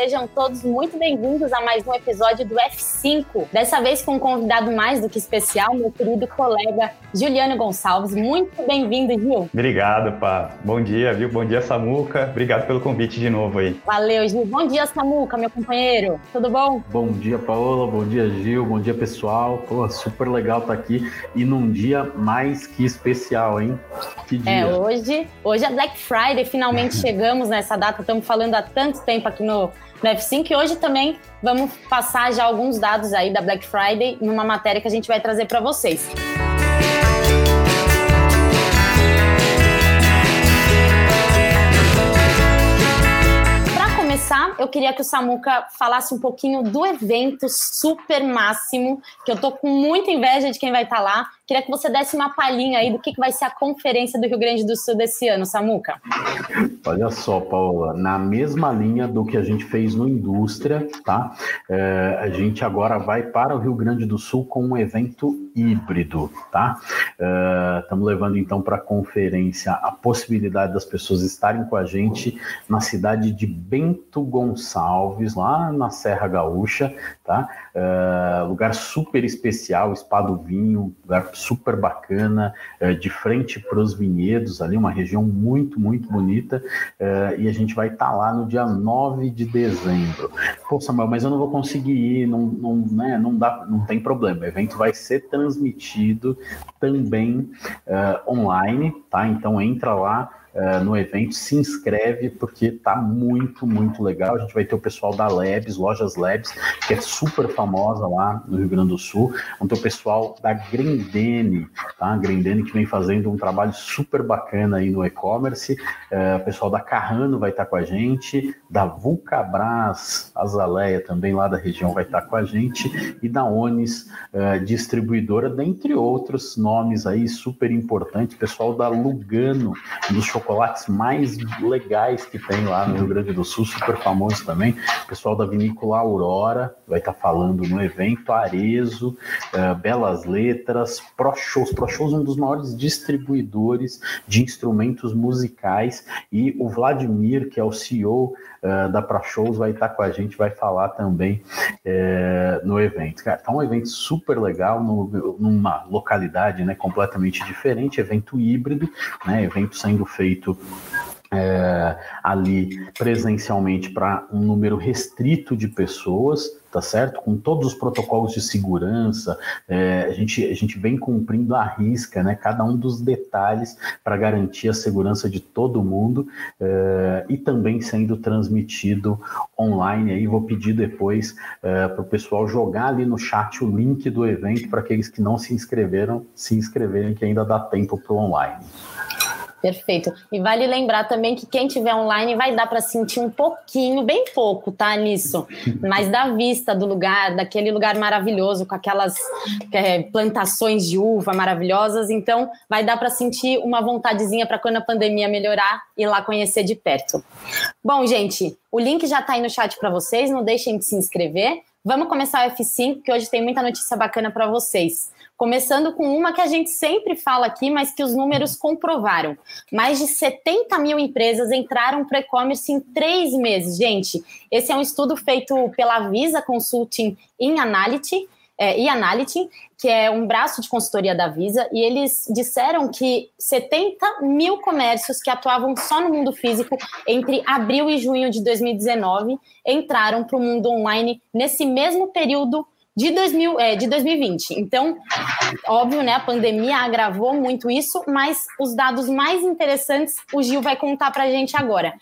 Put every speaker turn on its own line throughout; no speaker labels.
Sejam todos muito bem-vindos a mais um episódio do F5. Dessa vez com um convidado mais do que especial, meu querido colega Juliano Gonçalves. Muito bem-vindo, Gil.
Obrigado, pá. Bom dia, viu? Bom dia, Samuca. Obrigado pelo convite de novo aí.
Valeu, Gil. Bom dia, Samuca, meu companheiro. Tudo bom?
Bom dia, Paola. Bom dia, Gil. Bom dia, pessoal. Pô, super legal estar tá aqui e num dia mais que especial, hein?
Que dia. É, hoje, hoje é Black Friday. Finalmente chegamos nessa data. Estamos falando há tanto tempo aqui no, no F5 e hoje também vamos passar já alguns dados aí da Black Friday numa matéria que a gente vai trazer para vocês. começar, eu queria que o Samuca falasse um pouquinho do evento super máximo, que eu tô com muita inveja de quem vai estar tá lá, Queria que você desse uma palhinha aí do que, que vai ser a conferência do Rio Grande do Sul desse ano, Samuca.
Olha só, Paula, na mesma linha do que a gente fez no Indústria, tá? É, a gente agora vai para o Rio Grande do Sul com um evento híbrido, tá? Estamos é, levando então para a conferência a possibilidade das pessoas estarem com a gente na cidade de Bento Gonçalves, lá na Serra Gaúcha, tá? É, lugar super especial, Espado Vinho, lugar super bacana, é, de frente para os vinhedos, ali, uma região muito, muito bonita, é, e a gente vai estar tá lá no dia 9 de dezembro. Pô, Samuel, mas eu não vou conseguir ir, não, não, né, não, dá, não tem problema, o evento vai ser transmitido também uh, online, tá? Então entra lá, uh, no evento, se inscreve, porque tá muito, muito legal. A gente vai ter o pessoal da Labs, Lojas Labs, que é super famosa lá no Rio Grande do Sul. Vamos ter o pessoal da Grendene, tá? Grendene que vem fazendo um trabalho super bacana aí no e-commerce. Uh, o pessoal da Carrano vai estar tá com a gente, da Vulcabras, Azaleia também lá da região vai estar tá com a gente, e da Onis, uh, distribuidora, dentre outros nomes aí super importantes, pessoal da Lugano, dos chocolates mais legais que tem lá no Rio Grande do Sul, super famoso também. O pessoal da vinícola Aurora vai estar tá falando no evento, Arezo, uh, Belas Letras, Pro Shows. Pro Shows é um dos maiores distribuidores de instrumentos musicais e o Vladimir, que é o CEO uh, da Pro Shows, vai estar tá com a gente, vai falar também uh, no evento. Cara, tá um evento super legal, no, numa localidade né, completamente diferente, evento híbrido, né, evento sendo feito é, ali presencialmente para um número restrito de pessoas, tá certo? Com todos os protocolos de segurança, é, a, gente, a gente vem cumprindo a risca, né? Cada um dos detalhes para garantir a segurança de todo mundo é, e também sendo transmitido online. Aí vou pedir depois é, para o pessoal jogar ali no chat o link do evento para aqueles que não se inscreveram, se inscreverem, que ainda dá tempo para o online.
Perfeito. E vale lembrar também que quem tiver online vai dar para sentir um pouquinho, bem pouco, tá, nisso, mas da vista do lugar, daquele lugar maravilhoso, com aquelas é, plantações de uva maravilhosas. Então, vai dar para sentir uma vontadezinha para quando a pandemia melhorar ir lá conhecer de perto. Bom, gente, o link já está aí no chat para vocês. Não deixem de se inscrever. Vamos começar o F5, que hoje tem muita notícia bacana para vocês. Começando com uma que a gente sempre fala aqui, mas que os números comprovaram. Mais de 70 mil empresas entraram para e-commerce em três meses. Gente, esse é um estudo feito pela Visa Consulting in Analytics, é, e Analytics, que é um braço de consultoria da Visa, e eles disseram que 70 mil comércios que atuavam só no mundo físico entre abril e junho de 2019 entraram para o mundo online nesse mesmo período de, 2000, é, de 2020. Então, óbvio, né, a pandemia agravou muito isso, mas os dados mais interessantes o Gil vai contar para a gente agora.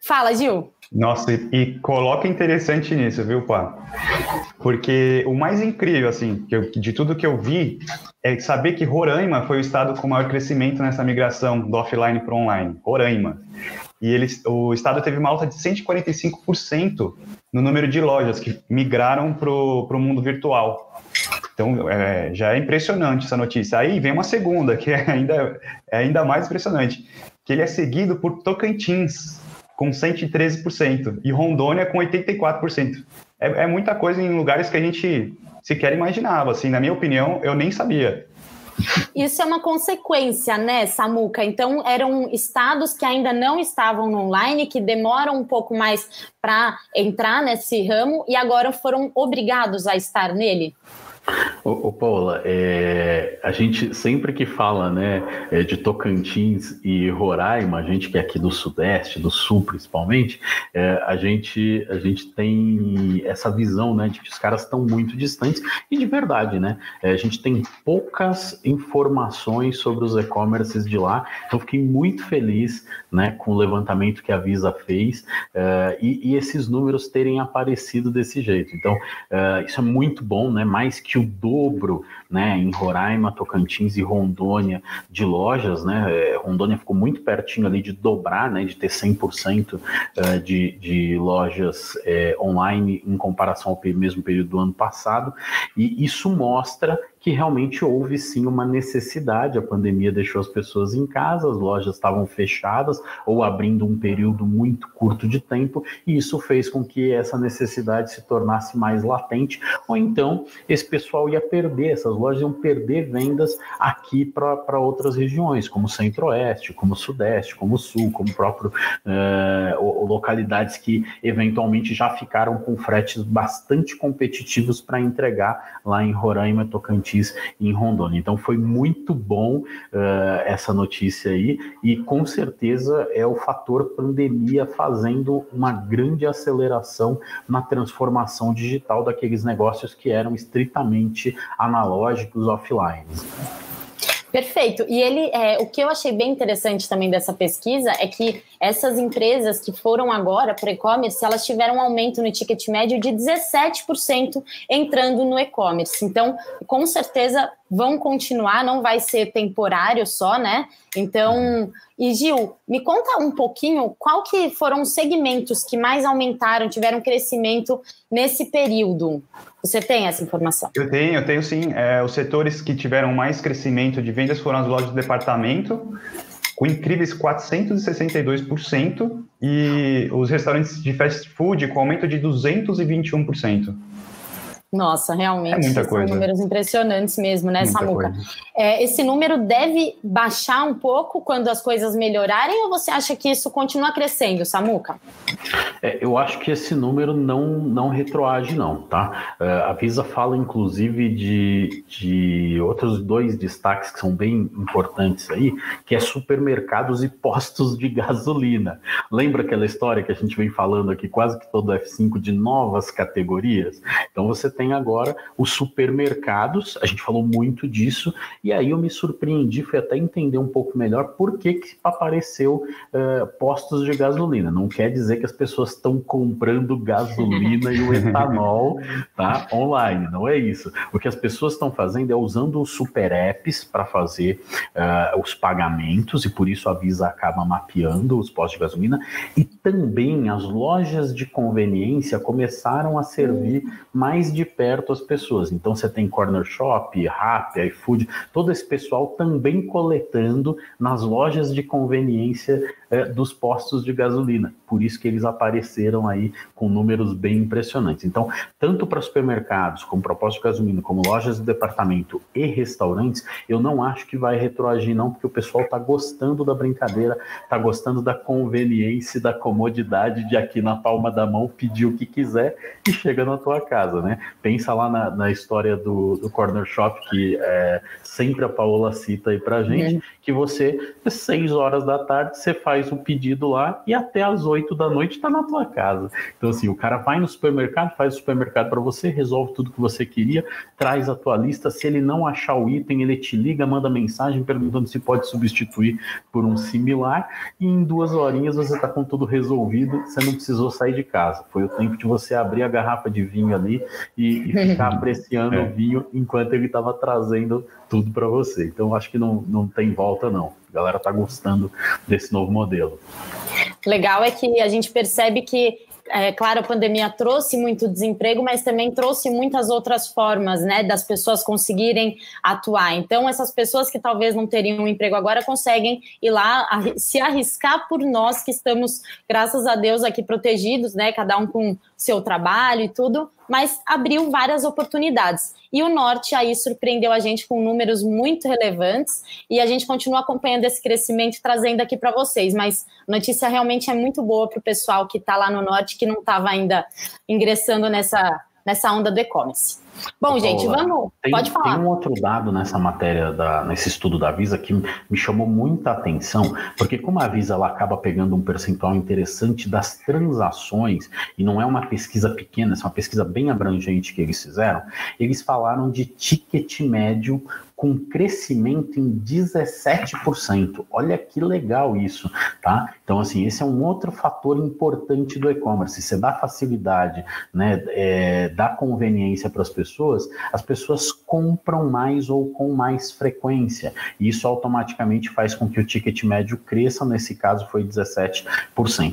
Fala, Gil.
Nossa, e, coloca interessante nisso, viu, Pá? Porque o mais incrível, assim, de tudo que eu vi, é saber que Roraima foi o estado com maior crescimento nessa migração do offline para online. Roraima. E eles, o estado teve uma alta de 145% no número de lojas que migraram para o mundo virtual. Então, é, já é impressionante essa notícia. Aí vem uma segunda, que é ainda, é ainda mais impressionante, que ele é seguido por Tocantins, com 113%, e Rondônia com 84%. É, é muita coisa em lugares que a gente sequer imaginava. Assim, na minha opinião, eu nem sabia.
Isso é uma consequência, né, Samuca? Então, eram estados que ainda não estavam no online, que demoram um pouco mais para entrar nesse ramo e agora foram obrigados a estar nele?
Ô, ô Paula, é, a gente sempre que fala né, é, de Tocantins e Roraima, a gente que é aqui do Sudeste, do Sul principalmente, é, a, gente, a gente tem essa visão né, de que os caras estão muito distantes, e de verdade, né? É, a gente tem poucas informações sobre os e-commerces de lá, então fiquei muito feliz né, com o levantamento que a Visa fez é, e, e, esses números terem aparecido desse jeito. Então, é, isso é muito bom, né? Mais que o dobro, né, em Roraima, Tocantins e Rondônia de lojas, né, é, Rondônia ficou muito pertinho ali de dobrar, né, de ter 100% é, de, de lojas é, online em comparação ao mesmo período do ano passado, e isso mostra que realmente houve sim uma necessidade. A pandemia deixou as pessoas em casa, as lojas estavam fechadas ou abrindo um período muito curto de tempo, e isso fez com que essa necessidade se tornasse mais latente, ou então esse pessoal ia perder, essas lojas iam perder vendas aqui para outras regiões, como Centro-Oeste, como Sudeste, como Sul, como próprio uh, localidades que eventualmente já ficaram com fretes bastante competitivos para entregar lá em Roraima, Tocantins e em Rondônia. Então foi muito bom uh, essa notícia aí e com certeza é o fator pandemia fazendo uma grande aceleração na transformação digital daqueles negócios que eram estritamente analógicos offline.
Perfeito. E ele, é, o que eu achei bem interessante também dessa pesquisa é que essas empresas que foram agora para e-commerce, elas tiveram um aumento no ticket médio de 17% entrando no e-commerce. Então, com certeza vão continuar, não vai ser temporário só, né? Então, e Gil, me conta um pouquinho qual que foram os segmentos que mais aumentaram, tiveram crescimento nesse período. Você tem essa informação?
Eu tenho, eu tenho sim. É, os setores que tiveram mais crescimento de vendas foram as lojas de departamento, com incríveis 462%, e os restaurantes de fast food com aumento de 221%.
Nossa, realmente é são números impressionantes mesmo, né, muita Samuca? É, esse número deve baixar um pouco quando as coisas melhorarem ou você acha que isso continua crescendo, Samuca?
É, eu acho que esse número não, não retroage, não, tá? É, a Visa fala, inclusive, de, de outros dois destaques que são bem importantes aí, que é supermercados e postos de gasolina. Lembra aquela história que a gente vem falando aqui quase que todo F5 de novas categorias? Então você tem agora os supermercados, a gente falou muito disso, e aí eu me surpreendi, fui até entender um pouco melhor por que, que apareceu uh, postos de gasolina. Não quer dizer que as pessoas estão comprando gasolina e o etanol tá, online, não é isso. O que as pessoas estão fazendo é usando os super apps para fazer uh, os pagamentos, e por isso a Visa acaba mapeando os postos de gasolina, e também as lojas de conveniência começaram a servir mais de perto as pessoas. Então você tem Corner Shop, Rappi, iFood, todo esse pessoal também coletando nas lojas de conveniência é, dos postos de gasolina. Por isso que eles apareceram aí com números bem impressionantes. Então, tanto para supermercados, como para postos de gasolina, como lojas de departamento e restaurantes, eu não acho que vai retroagir não, porque o pessoal está gostando da brincadeira, está gostando da conveniência, da comodidade de aqui na palma da mão pedir o que quiser e chega na tua casa, né? Pensa lá na, na história do, do Corner Shop que é, sempre a Paola cita aí para gente, uhum. que você, às seis horas da tarde, você faz faz o pedido lá e até às 8 da noite está na tua casa. Então, assim, o cara vai no supermercado, faz o supermercado para você, resolve tudo que você queria, traz a tua lista. Se ele não achar o item, ele te liga, manda mensagem perguntando se pode substituir por um similar. E em duas horinhas você está com tudo resolvido, você não precisou sair de casa. Foi o tempo de você abrir a garrafa de vinho ali e, e ficar apreciando é. o vinho enquanto ele estava trazendo tudo para você. Então, acho que não, não tem volta, não. A galera está gostando desse novo modelo.
Legal é que a gente percebe que é, claro, a pandemia trouxe muito desemprego, mas também trouxe muitas outras formas, né, das pessoas conseguirem atuar. Então, essas pessoas que talvez não teriam um emprego agora conseguem ir lá se arriscar por nós que estamos, graças a Deus, aqui protegidos, né, cada um com seu trabalho e tudo, mas abriu várias oportunidades. E o Norte aí surpreendeu a gente com números muito relevantes e a gente continua acompanhando esse crescimento trazendo aqui para vocês. Mas notícia realmente é muito boa para o pessoal que está lá no Norte, que não estava ainda ingressando nessa, nessa onda do e-commerce. Bom, gente, vamos.
Tem,
pode falar.
Tem um outro dado nessa matéria, da, nesse estudo da Visa, que me chamou muita atenção, porque como a Visa ela acaba pegando um percentual interessante das transações, e não é uma pesquisa pequena, é uma pesquisa bem abrangente que eles fizeram, eles falaram de ticket médio com crescimento em 17%. Olha que legal isso, tá? Então, assim, esse é um outro fator importante do e-commerce. Você dá facilidade, né, é, dá conveniência para as pessoas, as pessoas compram mais ou com mais frequência. E isso automaticamente faz com que o ticket médio cresça, nesse caso foi 17%.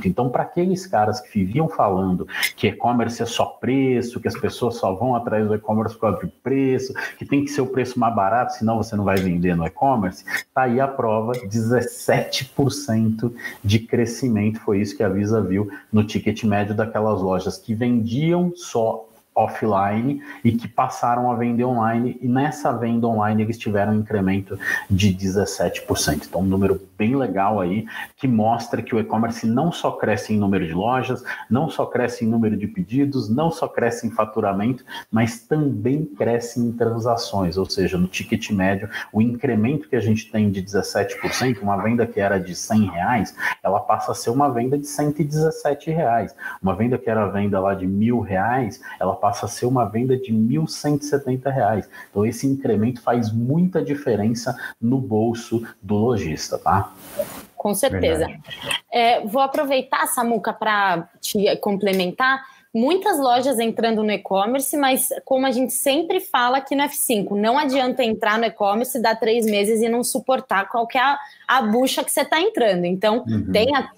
Então, para aqueles caras que viviam falando que e-commerce é só preço, que as pessoas só vão atrás do e-commerce por causa preço, que tem que ser o preço mais barato, senão você não vai vender no e-commerce, tá aí a prova, 17% de crescimento, foi isso que a Visa viu no ticket médio daquelas lojas que vendiam só offline e que passaram a vender online, e nessa venda online eles tiveram um incremento de 17%. Então, um número bem legal aí, que mostra que o e-commerce não só cresce em número de lojas, não só cresce em número de pedidos, não só cresce em faturamento, mas também cresce em transações, ou seja, no ticket médio, o incremento que a gente tem de 17%, uma venda que era de 100 reais, ela passa a ser uma venda de 117 reais. Uma venda que era venda lá de mil reais, ela passa passa a ser uma venda de R$ 1.170. Então, esse incremento faz muita diferença no bolso do lojista, tá?
Com certeza. É, vou aproveitar, Samuca, para te complementar muitas lojas entrando no e-commerce, mas como a gente sempre fala aqui no F5, não adianta entrar no e-commerce, dar três meses e não suportar qualquer a, a bucha que você está entrando. Então, uhum. tenha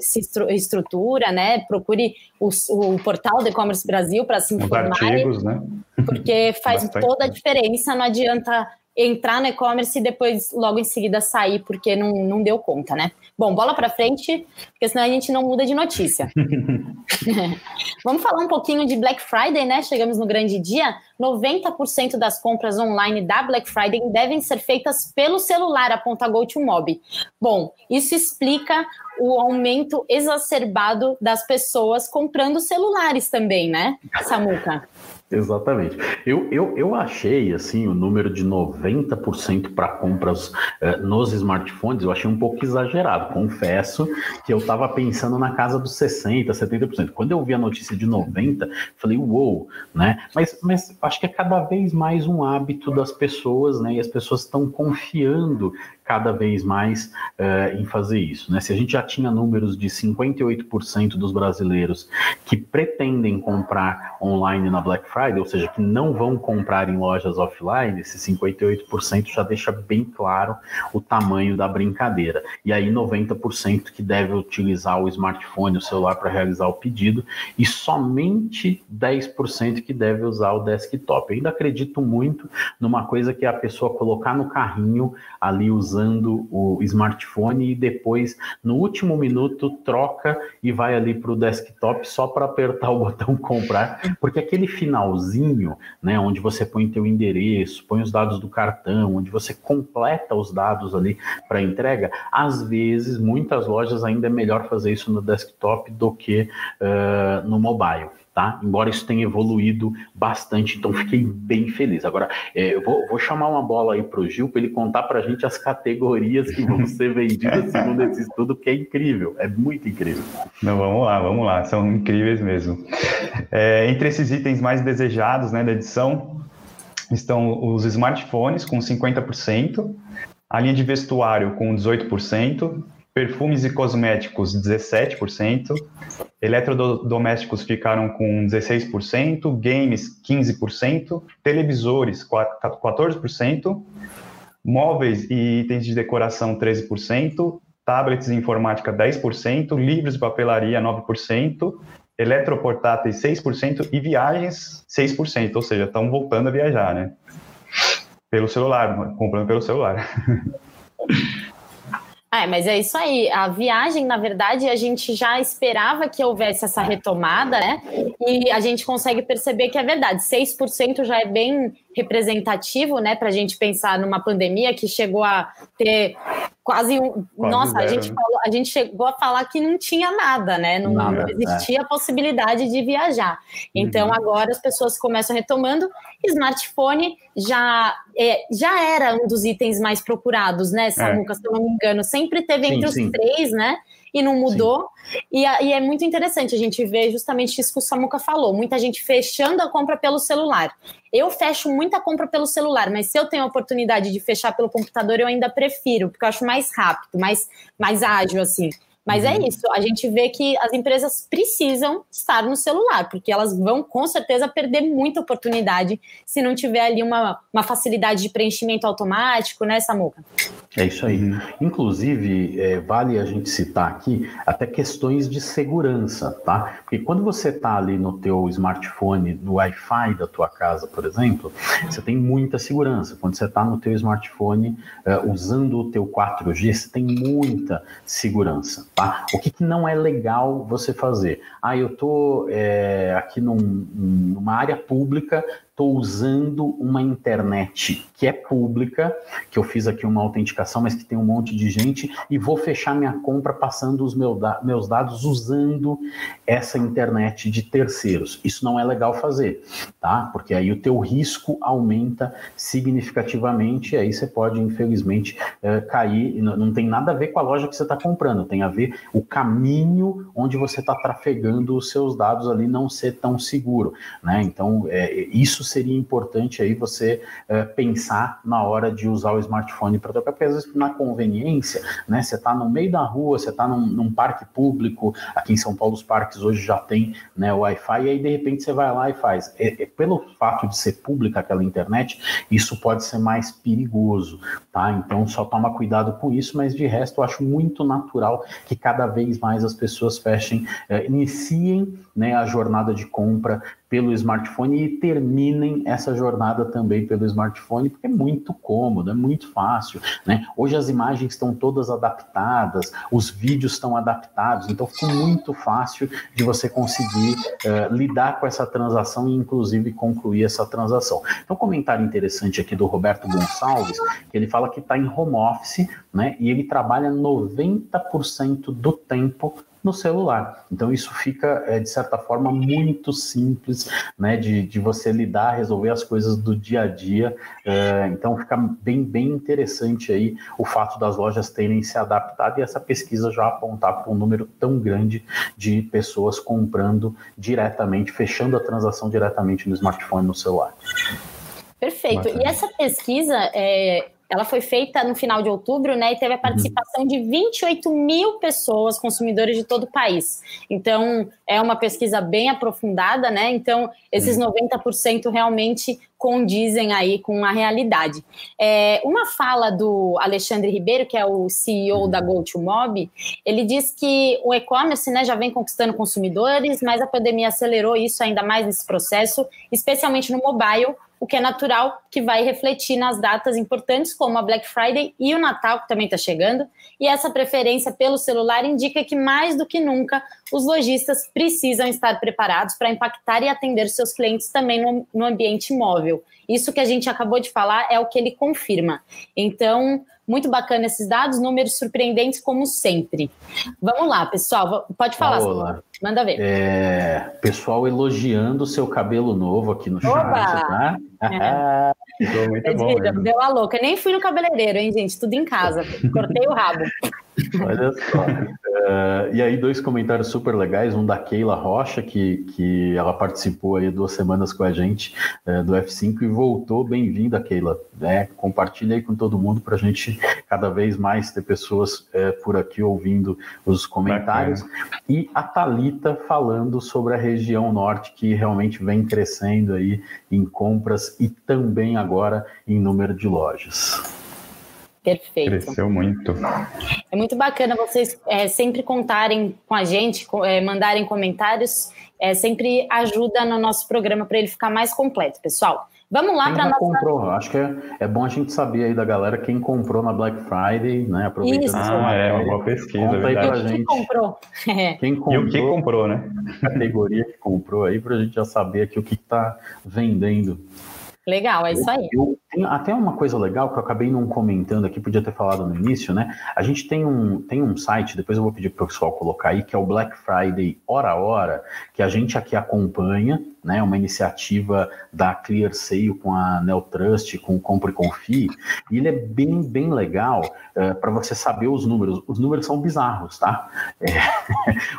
estrutura, né? Procure o, o portal do e-commerce Brasil para se informar. Artigos, né? Porque faz Bastante. toda a diferença, não adianta entrar no e-commerce e depois logo em seguida sair porque não, não deu conta, né? Bom, bola para frente, porque senão a gente não muda de notícia. Vamos falar um pouquinho de Black Friday, né? Chegamos no grande dia. 90% das compras online da Black Friday devem ser feitas pelo celular, aponta GoToMob. Bom, isso explica o aumento exacerbado das pessoas comprando celulares também, né, Samuca?
Exatamente. Eu, eu, eu achei assim o número de 90% para compras eh, nos smartphones, eu achei um pouco exagerado. Confesso que eu estava pensando na casa dos 60%, 70%. Quando eu vi a notícia de 90%, falei, uou, né? Mas, mas acho que é cada vez mais um hábito das pessoas, né? E as pessoas estão confiando cada vez mais uh, em fazer isso. Né? Se a gente já tinha números de 58% dos brasileiros que pretendem comprar online na Black Friday, ou seja, que não vão comprar em lojas offline, esse 58% já deixa bem claro o tamanho da brincadeira. E aí 90% que deve utilizar o smartphone, o celular para realizar o pedido, e somente 10% que deve usar o desktop. Eu ainda acredito muito numa coisa que é a pessoa colocar no carrinho ali usando usando o smartphone e depois, no último minuto, troca e vai ali para o desktop só para apertar o botão comprar, porque aquele finalzinho, né, onde você põe teu endereço, põe os dados do cartão, onde você completa os dados ali para entrega, às vezes, muitas lojas ainda é melhor fazer isso no desktop do que uh, no mobile tá? Embora isso tenha evoluído bastante, então fiquei bem feliz. Agora, é, eu vou, vou, chamar uma bola aí para o Gil para ele contar para a gente as categorias que vão ser vendidas segundo esse estudo, que é incrível, é muito incrível.
Não, vamos lá, vamos lá, são incríveis mesmo. É, entre esses itens mais desejados né, da edição estão os smartphones com 50%, a linha de vestuário com 18%, perfumes e cosméticos 17%, eletrodomésticos ficaram com 16%, games 15%, televisores 14%, móveis e itens de decoração 13%, tablets e informática 10%, livros de papelaria 9%, eletroportáteis 6% e viagens 6%, ou seja, estão voltando a viajar, né? Pelo celular, comprando pelo celular.
É, mas é isso aí. A viagem, na verdade, a gente já esperava que houvesse essa retomada, né? E a gente consegue perceber que é verdade. 6% já é bem representativo, né, para a gente pensar numa pandemia que chegou a ter quase um. Quase nossa, zero, a, gente né? falou, a gente chegou a falar que não tinha nada, né? Não, nada, não existia é. a possibilidade de viajar. Então, uhum. agora as pessoas começam retomando. Smartphone já, é, já era um dos itens mais procurados, né, Samuca? É. Se eu não me engano, sempre teve entre sim, os sim. três, né? E não mudou. E, e, é muito interessante a gente ver justamente isso que o Samuca falou: muita gente fechando a compra pelo celular. Eu fecho muita compra pelo celular, mas se eu tenho a oportunidade de fechar pelo computador, eu ainda prefiro, porque eu acho mais rápido, mais, mais ágil, assim. Mas é uhum. isso, a gente vê que as empresas precisam estar no celular, porque elas vão com certeza perder muita oportunidade se não tiver ali uma, uma facilidade de preenchimento automático, né, Samuca?
É isso aí. Uhum. Inclusive, é, vale a gente citar aqui até questões de segurança, tá? Porque quando você está ali no teu smartphone, no Wi-Fi da tua casa, por exemplo, você tem muita segurança. Quando você está no teu smartphone uh, usando o teu 4G, você tem muita segurança. Tá? O que, que, não é legal você fazer? Ah, eu estou é, aqui num, numa área pública, estou usando uma internet que é pública, que eu fiz aqui uma autenticação, mas que tem um monte de gente, e vou fechar minha compra passando os meu da meus dados usando essa internet de terceiros. Isso não é legal fazer, tá? Porque aí o teu risco aumenta significativamente, e aí você pode, infelizmente, é, cair. Não tem nada a ver com a loja que você está comprando, tem a ver o caminho onde você está trafegando os seus dados ali não ser tão seguro, né? Então, é, isso seria importante aí você é, pensar na hora de usar o smartphone para tocar, porque às vezes na conveniência, né, você está no meio da rua, você está num, num, parque público, aqui em São Paulo os parques hoje já tem né, o Wi-Fi, e aí de repente você vai lá e faz. É, é, pelo fato de ser pública aquela internet, isso pode ser mais perigoso, tá? Então só toma cuidado com isso, mas de resto eu acho muito natural que cada vez mais as pessoas fechem, é, iniciem né, a jornada de compra pelo smartphone e terminem essa jornada também pelo smartphone, porque é muito cômodo, é muito fácil. Né? Hoje as imagens estão todas adaptadas, os vídeos estão adaptados, então ficou muito fácil de você conseguir uh, lidar com essa transação e, inclusive, concluir essa transação. Então, um comentário interessante aqui do Roberto Gonçalves, que ele fala que está em home office, né? E ele trabalha 90% do tempo no celular. Então isso fica, é, de certa forma, muito simples né, de, de você lidar, resolver as coisas do dia a dia. É, então fica bem, bem interessante aí o fato das lojas terem se adaptado e essa pesquisa já apontar para um número tão grande de pessoas comprando diretamente, fechando a transação diretamente no smartphone, no celular.
Perfeito. E essa pesquisa, é, ela foi feita no final de outubro, né? E teve a uhum. participação de 28 mil pessoas, consumidores de todo o país. Então, é uma pesquisa bem aprofundada, né? Então, esses 90% uhum. realmente condizem aí com a realidade. É, uma fala do Alexandre Ribeiro, que é o CEO da uhum. GoToMob, ele diz que o e-commerce né, já vem conquistando consumidores, mas a pandemia acelerou isso ainda mais nesse processo, especialmente no mobile, o que é natural que vai refletir nas datas importantes como a Black Friday e o Natal, que também está chegando. E essa preferência pelo celular indica que mais do que nunca os lojistas precisam estar preparados para impactar e atender seus clientes também no, no ambiente móvel. Isso que a gente acabou de falar é o que ele confirma. Então, muito bacana esses dados, números surpreendentes como sempre. Vamos lá, pessoal, pode falar.
Olá. Manda ver. É, pessoal elogiando o seu cabelo novo aqui no chat, tá?
É. muito bom. Deu a louca. Nem fui no cabeleireiro, hein, gente? Tudo em casa. Cortei o rabo.
Olha só. Uh, e aí, dois comentários super legais. Um da Keila Rocha, que, que ela participou aí duas semanas com a gente uh, do F5 e voltou. Bem-vinda, Keila. Né? Compartilha aí com todo mundo para a gente cada vez mais ter pessoas uh, por aqui ouvindo os comentários. Bacana. E a Talita falando sobre a região norte, que realmente vem crescendo aí em compras e também agora em número de lojas.
Perfeito.
Cresceu muito.
É muito bacana vocês é, sempre contarem com a gente, é, mandarem comentários, é, sempre ajuda no nosso programa para ele ficar mais completo, pessoal. Vamos lá para
nossa. comprou? Acho que é, é bom a gente saber aí da galera quem comprou na Black Friday, né?
Aproveitando Isso. Ah, é uma boa pesquisa. Conta
aí pra gente.
Quem comprou?
Quem comprou? E o que comprou, né?
Categoria que comprou aí para a gente já saber aqui o que está vendendo.
Legal, é isso aí.
Eu, tem até uma coisa legal que eu acabei não comentando aqui, podia ter falado no início, né? A gente tem um, tem um site, depois eu vou pedir para o pessoal colocar aí, que é o Black Friday Hora a Hora, que a gente aqui acompanha, né? Uma iniciativa da Clear Sale com a Neotrust, com o Compre Confie, e ele é bem, bem legal é, para você saber os números. Os números são bizarros, tá? É,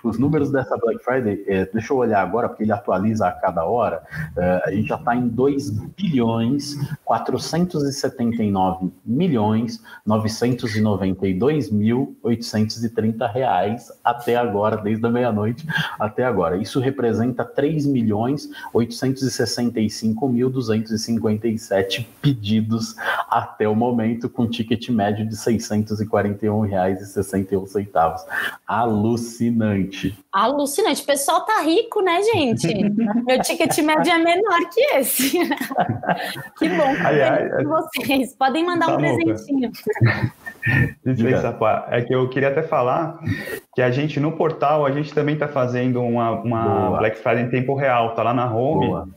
os números dessa Black Friday, é, deixa eu olhar agora, porque ele atualiza a cada hora, é, a gente já está em 2 bilhões 479 milhões 992 mil 830 reais até agora, desde a meia-noite até agora. Isso representa 3 milhões 865.257 pedidos até o momento, com ticket médio de R$ 641,61. Alucinante.
Alucinante. O pessoal tá rico, né, gente? Meu ticket médio é menor que esse. que bom. Ai, ai, vocês. Podem mandar tá um presentinho.
É que eu queria até falar que a gente no portal a gente também está fazendo uma, uma Black Friday em tempo real, tá lá na home. Boa.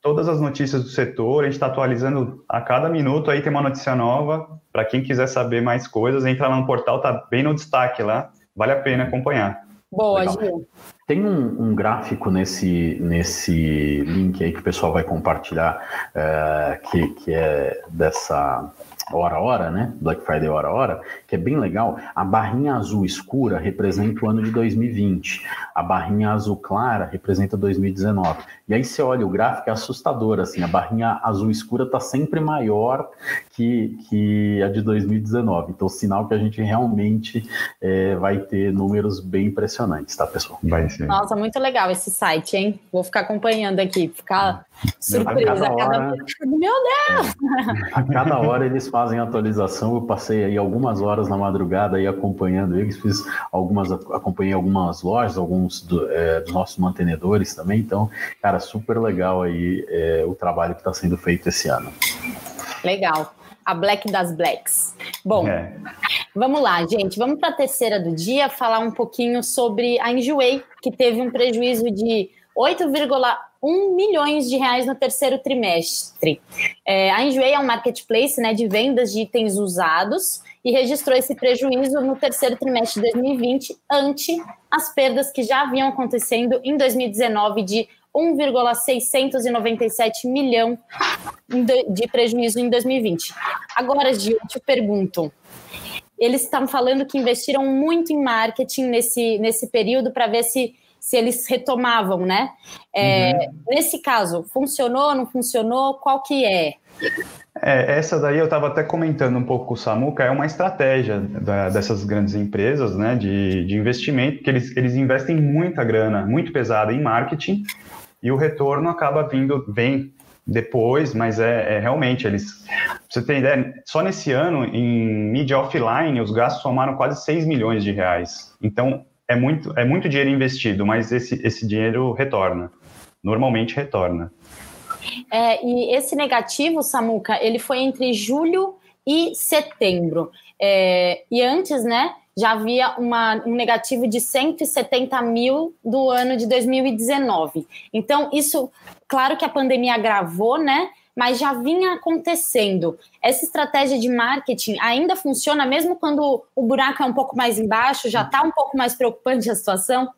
Todas as notícias do setor, a gente está atualizando a cada minuto, aí tem uma notícia nova. Para quem quiser saber mais coisas, entra lá no portal, tá bem no destaque lá. Vale a pena acompanhar.
Boa, Gil.
Tem um, um, gráfico nesse, nesse link aí que o pessoal vai compartilhar, é, que, que é dessa hora hora, né? Black Friday hora hora, que é bem legal. A barrinha azul escura representa o ano de 2020. A barrinha azul clara representa 2019. E aí você olha o gráfico é assustador, assim, a barrinha azul escura está sempre maior que, que a de 2019. Então, sinal que a gente realmente é, vai ter números bem impressionantes, tá, pessoal?
Vai ser.
Nossa, muito legal esse site, hein? Vou ficar acompanhando aqui, ficar surpresa. A cada hora, Meu Deus!
A cada hora eles fazem atualização. Eu passei aí algumas horas na madrugada aí acompanhando eles, fiz algumas, acompanhei algumas lojas, alguns do, é, dos nossos mantenedores também. Então, cara, super legal aí é, o trabalho que está sendo feito esse ano.
Legal. A Black das Blacks. Bom, é. vamos lá, gente. Vamos para a terceira do dia falar um pouquinho sobre a Enjoei, que teve um prejuízo de 8,1 milhões de reais no terceiro trimestre. É, a Enjoei é um marketplace né, de vendas de itens usados e registrou esse prejuízo no terceiro trimestre de 2020, ante as perdas que já haviam acontecendo em 2019 de 1,697 milhão de prejuízo em 2020. Agora, Gil, eu te pergunto, eles estão falando que investiram muito em marketing nesse, nesse período para ver se se eles retomavam, né? É, uhum. Nesse caso, funcionou, não funcionou? Qual que é?
É, essa daí eu estava até comentando um pouco com o Samuca, é uma estratégia da, dessas grandes empresas né, de, de investimento, que eles, eles investem muita grana, muito pesada em marketing, e o retorno acaba vindo, vem depois, mas é, é realmente, eles. Pra você ter ideia, só nesse ano, em mídia offline, os gastos somaram quase 6 milhões de reais. Então, é muito, é muito dinheiro investido, mas esse, esse dinheiro retorna. Normalmente retorna.
É, e esse negativo, Samuca, ele foi entre julho e setembro. É, e antes, né, já havia uma, um negativo de 170 mil do ano de 2019. Então, isso, claro que a pandemia agravou, né? Mas já vinha acontecendo. Essa estratégia de marketing ainda funciona mesmo quando o buraco é um pouco mais embaixo, já está um pouco mais preocupante a situação?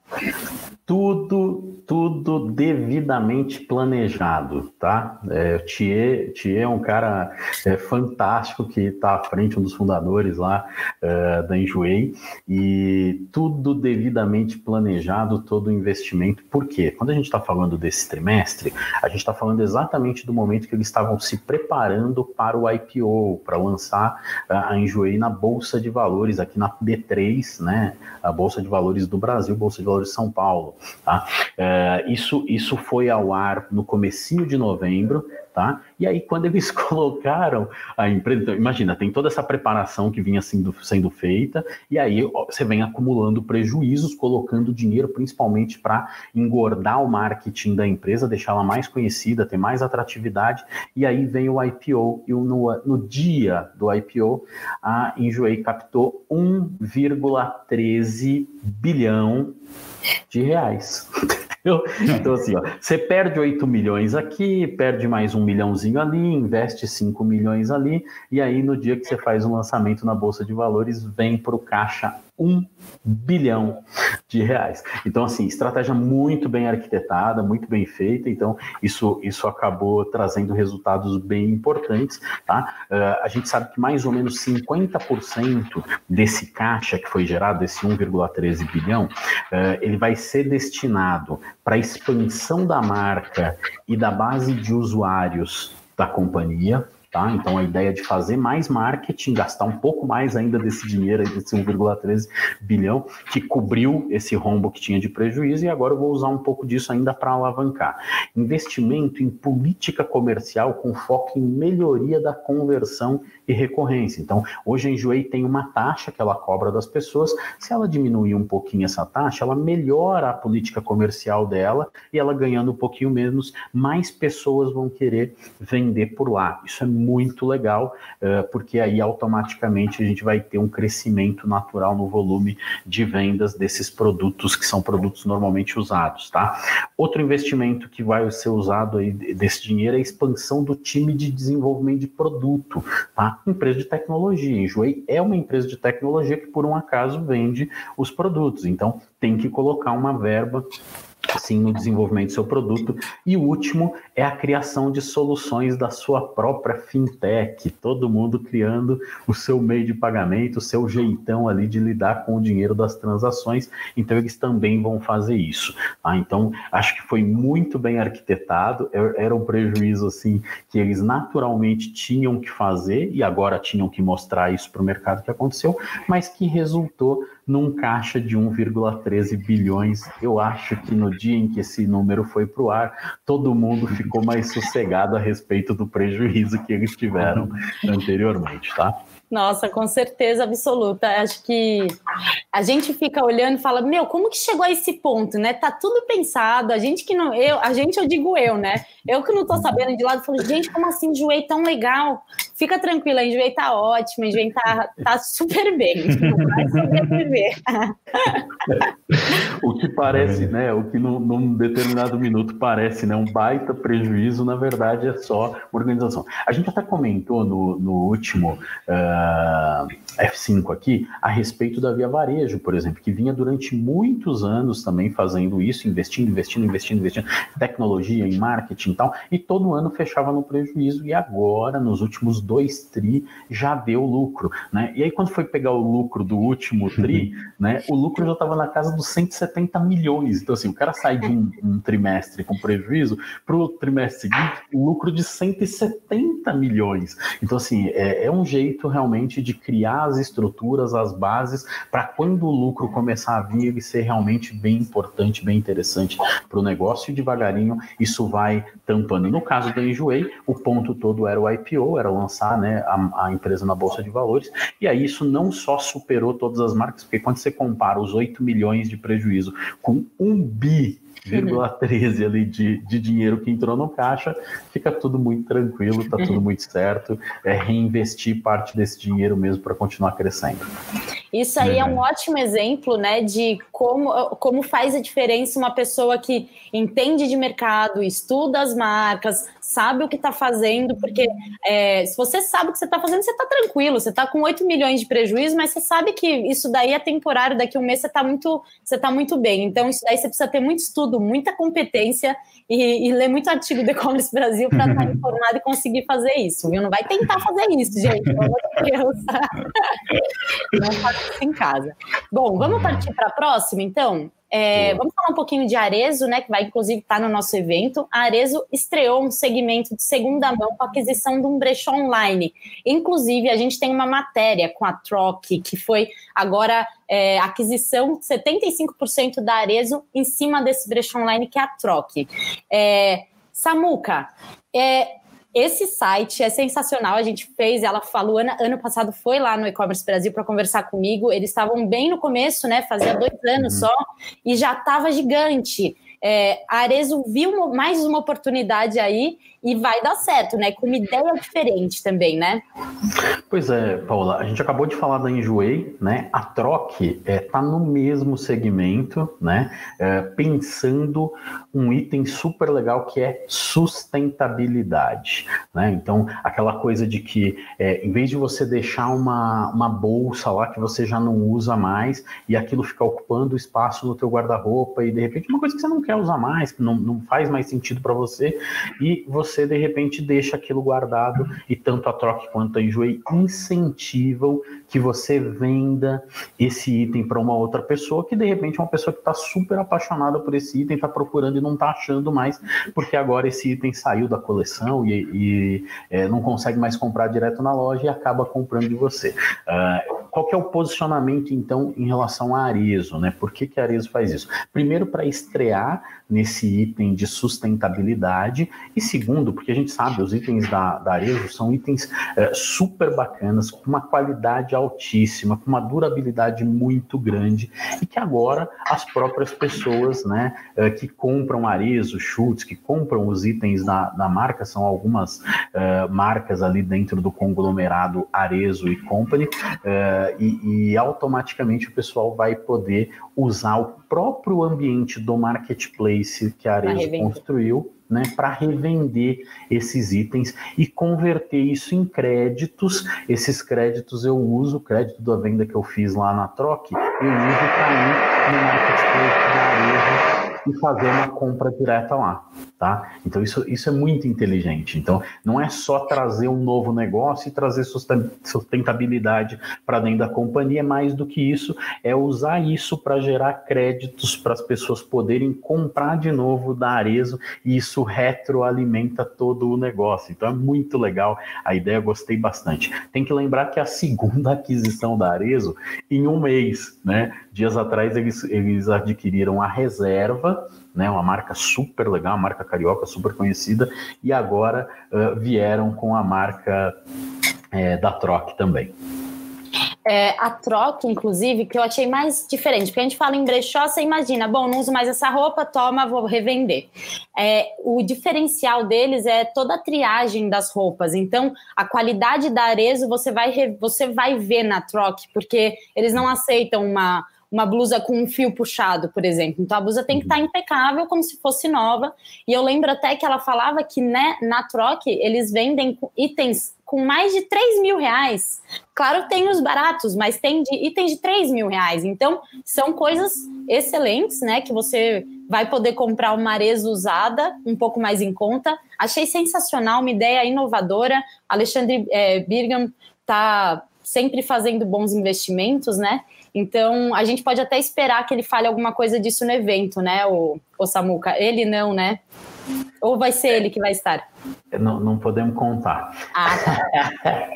Tudo, tudo devidamente planejado, tá? É, Thier, Thier é um cara é, fantástico que está à frente, um dos fundadores lá é, da Enjoei, e tudo devidamente planejado, todo o investimento. Por quê? Quando a gente está falando desse trimestre, a gente está falando exatamente do momento que eles estavam se preparando para o IPO, para lançar a Enjoei na Bolsa de Valores, aqui na B3, né? A Bolsa de Valores do Brasil, Bolsa de Valores de São Paulo. Tá? É, isso, isso foi ao ar no comecinho de novembro, tá? E aí, quando eles colocaram a empresa, então, imagina, tem toda essa preparação que vinha sendo, sendo feita, e aí você vem acumulando prejuízos, colocando dinheiro principalmente para engordar o marketing da empresa, deixá-la mais conhecida, ter mais atratividade, e aí vem o IPO, e no, no dia do IPO, a Enjoei captou 1,13 bilhão de reais. Então, assim, ó, você perde 8 milhões aqui, perde mais um milhãozinho ali, investe 5 milhões ali, e aí no dia que você faz um lançamento na Bolsa de Valores, vem para o caixa um bilhão de reais. Então, assim, estratégia muito bem arquitetada, muito bem feita. Então, isso, isso acabou trazendo resultados bem importantes. Tá? Uh, a gente sabe que mais ou menos 50% desse caixa que foi gerado, esse 1,13 bilhão, uh, ele vai ser destinado para a expansão da marca e da base de usuários da companhia, Tá? Então, a ideia de fazer mais marketing, gastar um pouco mais ainda desse dinheiro, desse 1,13 bilhão, que cobriu esse rombo que tinha de prejuízo, e agora eu vou usar um pouco disso ainda para alavancar. Investimento em política comercial com foco em melhoria da conversão e recorrência. Então, hoje a Enjoei tem uma taxa que ela cobra das pessoas. Se ela diminuir um pouquinho essa taxa, ela melhora a política comercial dela e ela ganhando um pouquinho menos, mais pessoas vão querer vender por lá. Isso é muito legal, eh, porque aí automaticamente a gente vai ter um crescimento natural no volume de vendas desses produtos que são produtos normalmente usados, tá? Outro investimento que vai ser usado aí desse dinheiro é a expansão do time de desenvolvimento de produto, tá? Empresa de tecnologia. Enjoei é uma empresa de tecnologia que por um acaso vende os produtos, então tem que colocar uma verba sim no desenvolvimento do seu produto. E o último é a criação de soluções da sua própria fintech, todo mundo criando o seu meio de pagamento, o seu jeitão ali de lidar com o dinheiro das transações. Então eles também vão fazer isso. Tá? Então acho que foi muito bem arquitetado. Era um prejuízo assim que eles naturalmente tinham que fazer e agora tinham que mostrar isso para o mercado que aconteceu, mas que resultou num caixa de 1,13 bilhões. Eu acho que no dia em que esse número foi para o ar, todo mundo ficou mais sossegado a respeito do prejuízo que eles tiveram anteriormente, tá?
Nossa, com certeza absoluta. Acho que a gente fica olhando e fala, meu, como que chegou a esse ponto, né? Tá tudo pensado. A gente que não, eu, a gente eu digo eu, né? Eu que não tô sabendo de lado, falo, gente, como assim enjoei tão legal? Fica tranquila, enjoei tá ótimo, enjoei tá, tá super bem. Vai
o que parece, né? O que num, num determinado minuto parece, né? Um baita prejuízo, na verdade, é só organização. A gente até comentou no, no último. Uh, F5 aqui a respeito da Via Varejo, por exemplo, que vinha durante muitos anos também fazendo isso, investindo, investindo, investindo, investindo, tecnologia, em marketing e tal, e todo ano fechava no prejuízo, e agora, nos últimos dois TRI, já deu lucro, né? E aí, quando foi pegar o lucro do último TRI, né, o lucro já estava na casa dos 170 milhões. Então, assim, o cara sai de um, um trimestre com prejuízo para o trimestre seguinte, lucro de 170 milhões. Então, assim, é, é um jeito realmente de criar as estruturas, as bases, para quando o lucro começar a vir, ele ser realmente bem importante, bem interessante para o negócio e devagarinho isso vai tampando. No caso da Enjoei, o ponto todo era o IPO, era lançar né, a, a empresa na Bolsa de Valores, e aí isso não só superou todas as marcas, porque quando você compara os 8 milhões de prejuízo com um bi 0,13 ali de, de dinheiro que entrou no caixa, fica tudo muito tranquilo, tá tudo muito certo. É reinvestir parte desse dinheiro mesmo para continuar crescendo.
Isso aí é um ótimo exemplo, né, de como, como faz a diferença uma pessoa que entende de mercado, estuda as marcas, sabe o que está fazendo, porque é, se você sabe o que você está fazendo, você está tranquilo, você está com 8 milhões de prejuízo, mas você sabe que isso daí é temporário, daqui a um mês você está muito, você tá muito bem. Então, isso daí você precisa ter muito estudo, muita competência e, e ler muito artigo do E-Commerce Brasil para estar tá informado e conseguir fazer isso, viu? Não vai tentar fazer isso, gente, pelo amor de Deus. Não faça isso em casa. Bom, vamos partir para a próxima, então? É, vamos falar um pouquinho de Arezo, né, que vai inclusive estar no nosso evento. A Arezo estreou um segmento de segunda mão com a aquisição de um brechó online. Inclusive, a gente tem uma matéria com a Troc, que foi agora é, aquisição de 75% da Arezo em cima desse brechó online, que é a Troc. É, Samuca, é, esse site é sensacional. A gente fez, ela falou, ano, ano passado foi lá no e-commerce Brasil para conversar comigo. Eles estavam bem no começo, né? Fazia dois anos uhum. só, e já estava gigante. É, Arezo viu mais uma oportunidade aí e vai dar certo, né? Com uma ideia diferente também, né?
Pois é, Paula, a gente acabou de falar da Enjoei, né? A Troc está é, tá no mesmo segmento, né? É, pensando um item super legal que é sustentabilidade, né? Então, aquela coisa de que é, em vez de você deixar uma, uma bolsa lá que você já não usa mais e aquilo ficar ocupando espaço no teu guarda-roupa e de repente uma coisa que você não quer usar mais, não, não faz mais sentido para você e você de repente deixa aquilo guardado e tanto a troca quanto a Enjoei incentivam que você venda esse item para uma outra pessoa que de repente é uma pessoa que está super apaixonada por esse item, está procurando e não está achando mais, porque agora esse item saiu da coleção e, e é, não consegue mais comprar direto na loja e acaba comprando de você. Uh, qual é o posicionamento então em relação a Arezo, né? Por que, que a Arezo faz isso? Primeiro para estrear nesse item de sustentabilidade. E segundo porque a gente sabe os itens da, da Arezo são itens é, super bacanas com uma qualidade altíssima, com uma durabilidade muito grande e que agora as próprias pessoas, né, é, que compram Arezo, Schutz, que compram os itens da, da marca são algumas é, marcas ali dentro do conglomerado Arezo e Company e, e automaticamente o pessoal vai poder usar o próprio ambiente do marketplace que a Arezzo construiu né, para revender esses itens e converter isso em créditos. Esses créditos eu uso, o crédito da venda que eu fiz lá na Troc, eu uso para ir no marketplace da Arezzo e fazer uma compra direta lá, tá? Então isso, isso é muito inteligente. Então não é só trazer um novo negócio e trazer sustentabilidade para dentro da companhia, é mais do que isso, é usar isso para gerar créditos para as pessoas poderem comprar de novo da Arezo e isso retroalimenta todo o negócio. Então é muito legal, a ideia gostei bastante. Tem que lembrar que a segunda aquisição da Arezo em um mês, né? Dias atrás eles, eles adquiriram a reserva, né, uma marca super legal, uma marca carioca super conhecida, e agora uh, vieram com a marca é, da Troc também.
É, a troca, inclusive, que eu achei mais diferente, porque a gente fala em brechó, você imagina, bom, não uso mais essa roupa, toma, vou revender. É, o diferencial deles é toda a triagem das roupas, então a qualidade da Arezo você vai, você vai ver na troca, porque eles não aceitam uma uma blusa com um fio puxado, por exemplo. Então a blusa tem que estar tá uhum. impecável, como se fosse nova. E eu lembro até que ela falava que né, na troca eles vendem itens com mais de 3 mil reais. Claro, tem os baratos, mas tem de, itens de 3 mil reais. Então, são coisas excelentes, né? Que você vai poder comprar uma areza usada, um pouco mais em conta. Achei sensacional, uma ideia inovadora. Alexandre é, Birgam tá sempre fazendo bons investimentos, né? Então, a gente pode até esperar que ele fale alguma coisa disso no evento, né, o, o Samuca? Ele não, né? Ou vai ser ele que vai estar?
Não, não podemos contar.
Ah, tá.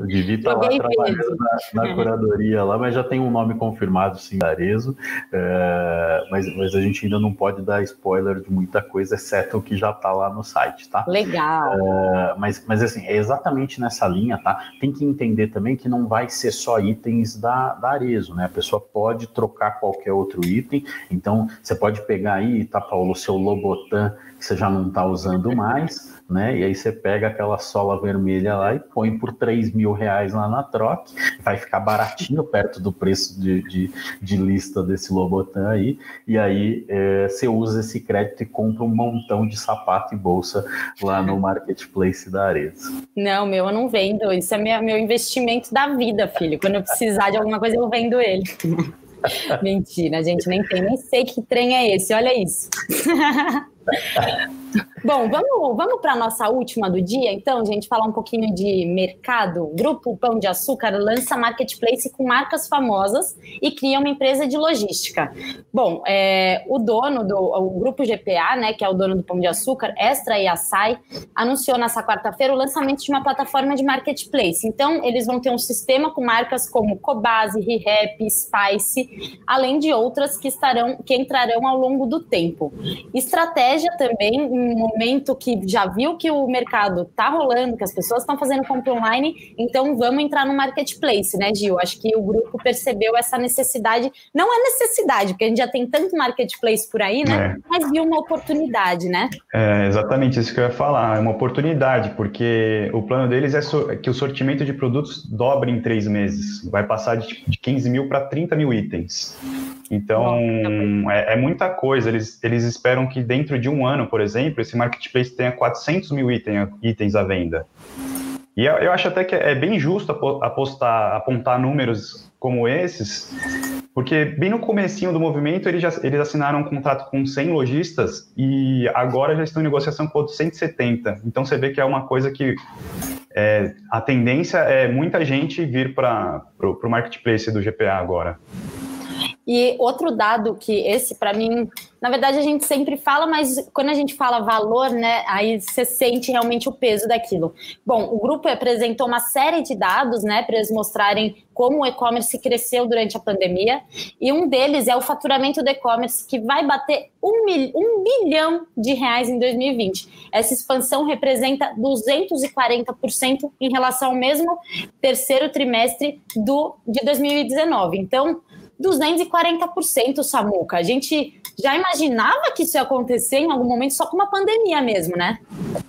o Vivi está lá trabalhando na, na, curadoria lá, mas já tem um nome confirmado, sim, Arezo. É, mas, mas a gente ainda não pode dar spoiler de muita coisa, exceto o que já está lá no site, tá?
Legal.
É, mas, mas assim, é exatamente nessa linha, tá? Tem que entender também que não vai ser só itens da, da Arezo, né? A pessoa pode trocar qualquer outro item, então você pode pegar aí, tá, Paulo, o seu Lobotan que você já não está usando mais, né? E aí você pega aquela sola vermelha lá e põe por 3 mil reais lá na troca, vai ficar baratinho perto do preço de, de, de lista desse Lobotan aí, e aí é, você usa esse crédito e compra um montão de sapato e bolsa lá no marketplace da Arezzo.
Não, meu, eu não vendo, isso é meu, meu investimento da vida, filho. Quando eu precisar de alguma coisa, eu vendo ele. Mentira, gente, nem tem, nem sei que trem é esse, olha isso. Bom, vamos, vamos para a nossa última do dia, então, gente, falar um pouquinho de mercado. Grupo Pão de Açúcar lança marketplace com marcas famosas e cria uma empresa de logística. Bom, é, o dono do o Grupo GPA, né, que é o dono do Pão de Açúcar, Extra e Açaí, anunciou nessa quarta-feira o lançamento de uma plataforma de marketplace. Então, eles vão ter um sistema com marcas como Cobase, ReHap, Spice, além de outras que estarão que entrarão ao longo do tempo. Estratégia também, um momento que já viu que o mercado está rolando, que as pessoas estão fazendo compra online, então vamos entrar no marketplace, né, Gil? Acho que o grupo percebeu essa necessidade, não é necessidade, porque a gente já tem tanto marketplace por aí, né? É. Mas viu uma oportunidade, né?
É exatamente isso que eu ia falar, é uma oportunidade, porque o plano deles é que o sortimento de produtos dobre em três meses, vai passar de 15 mil para 30 mil itens. Então, é, é, muita coisa. Eles, eles esperam que dentro de um ano, por exemplo, esse marketplace tenha 400 mil item, itens à venda. E eu, eu acho até que é bem justo apostar, apontar números como esses, porque bem no comecinho do movimento eles, já, eles assinaram um contrato com 100 lojistas e agora já estão em negociação com outros 170. Então você vê que é uma coisa que é, a tendência é muita gente vir para o marketplace do GPA agora.
E outro dado que esse para mim, na verdade a gente sempre fala, mas quando a gente fala valor, né, aí você sente realmente o peso daquilo. Bom, o grupo apresentou uma série de dados, né, para eles mostrarem como o e-commerce cresceu durante a pandemia, e um deles é o faturamento do e-commerce que vai bater um, mil, um bilhão de reais em 2020. Essa expansão representa 240% em relação ao mesmo terceiro trimestre do de 2019. Então 240%, Samuca. A gente já imaginava que isso ia acontecer em algum momento só com uma pandemia mesmo, né?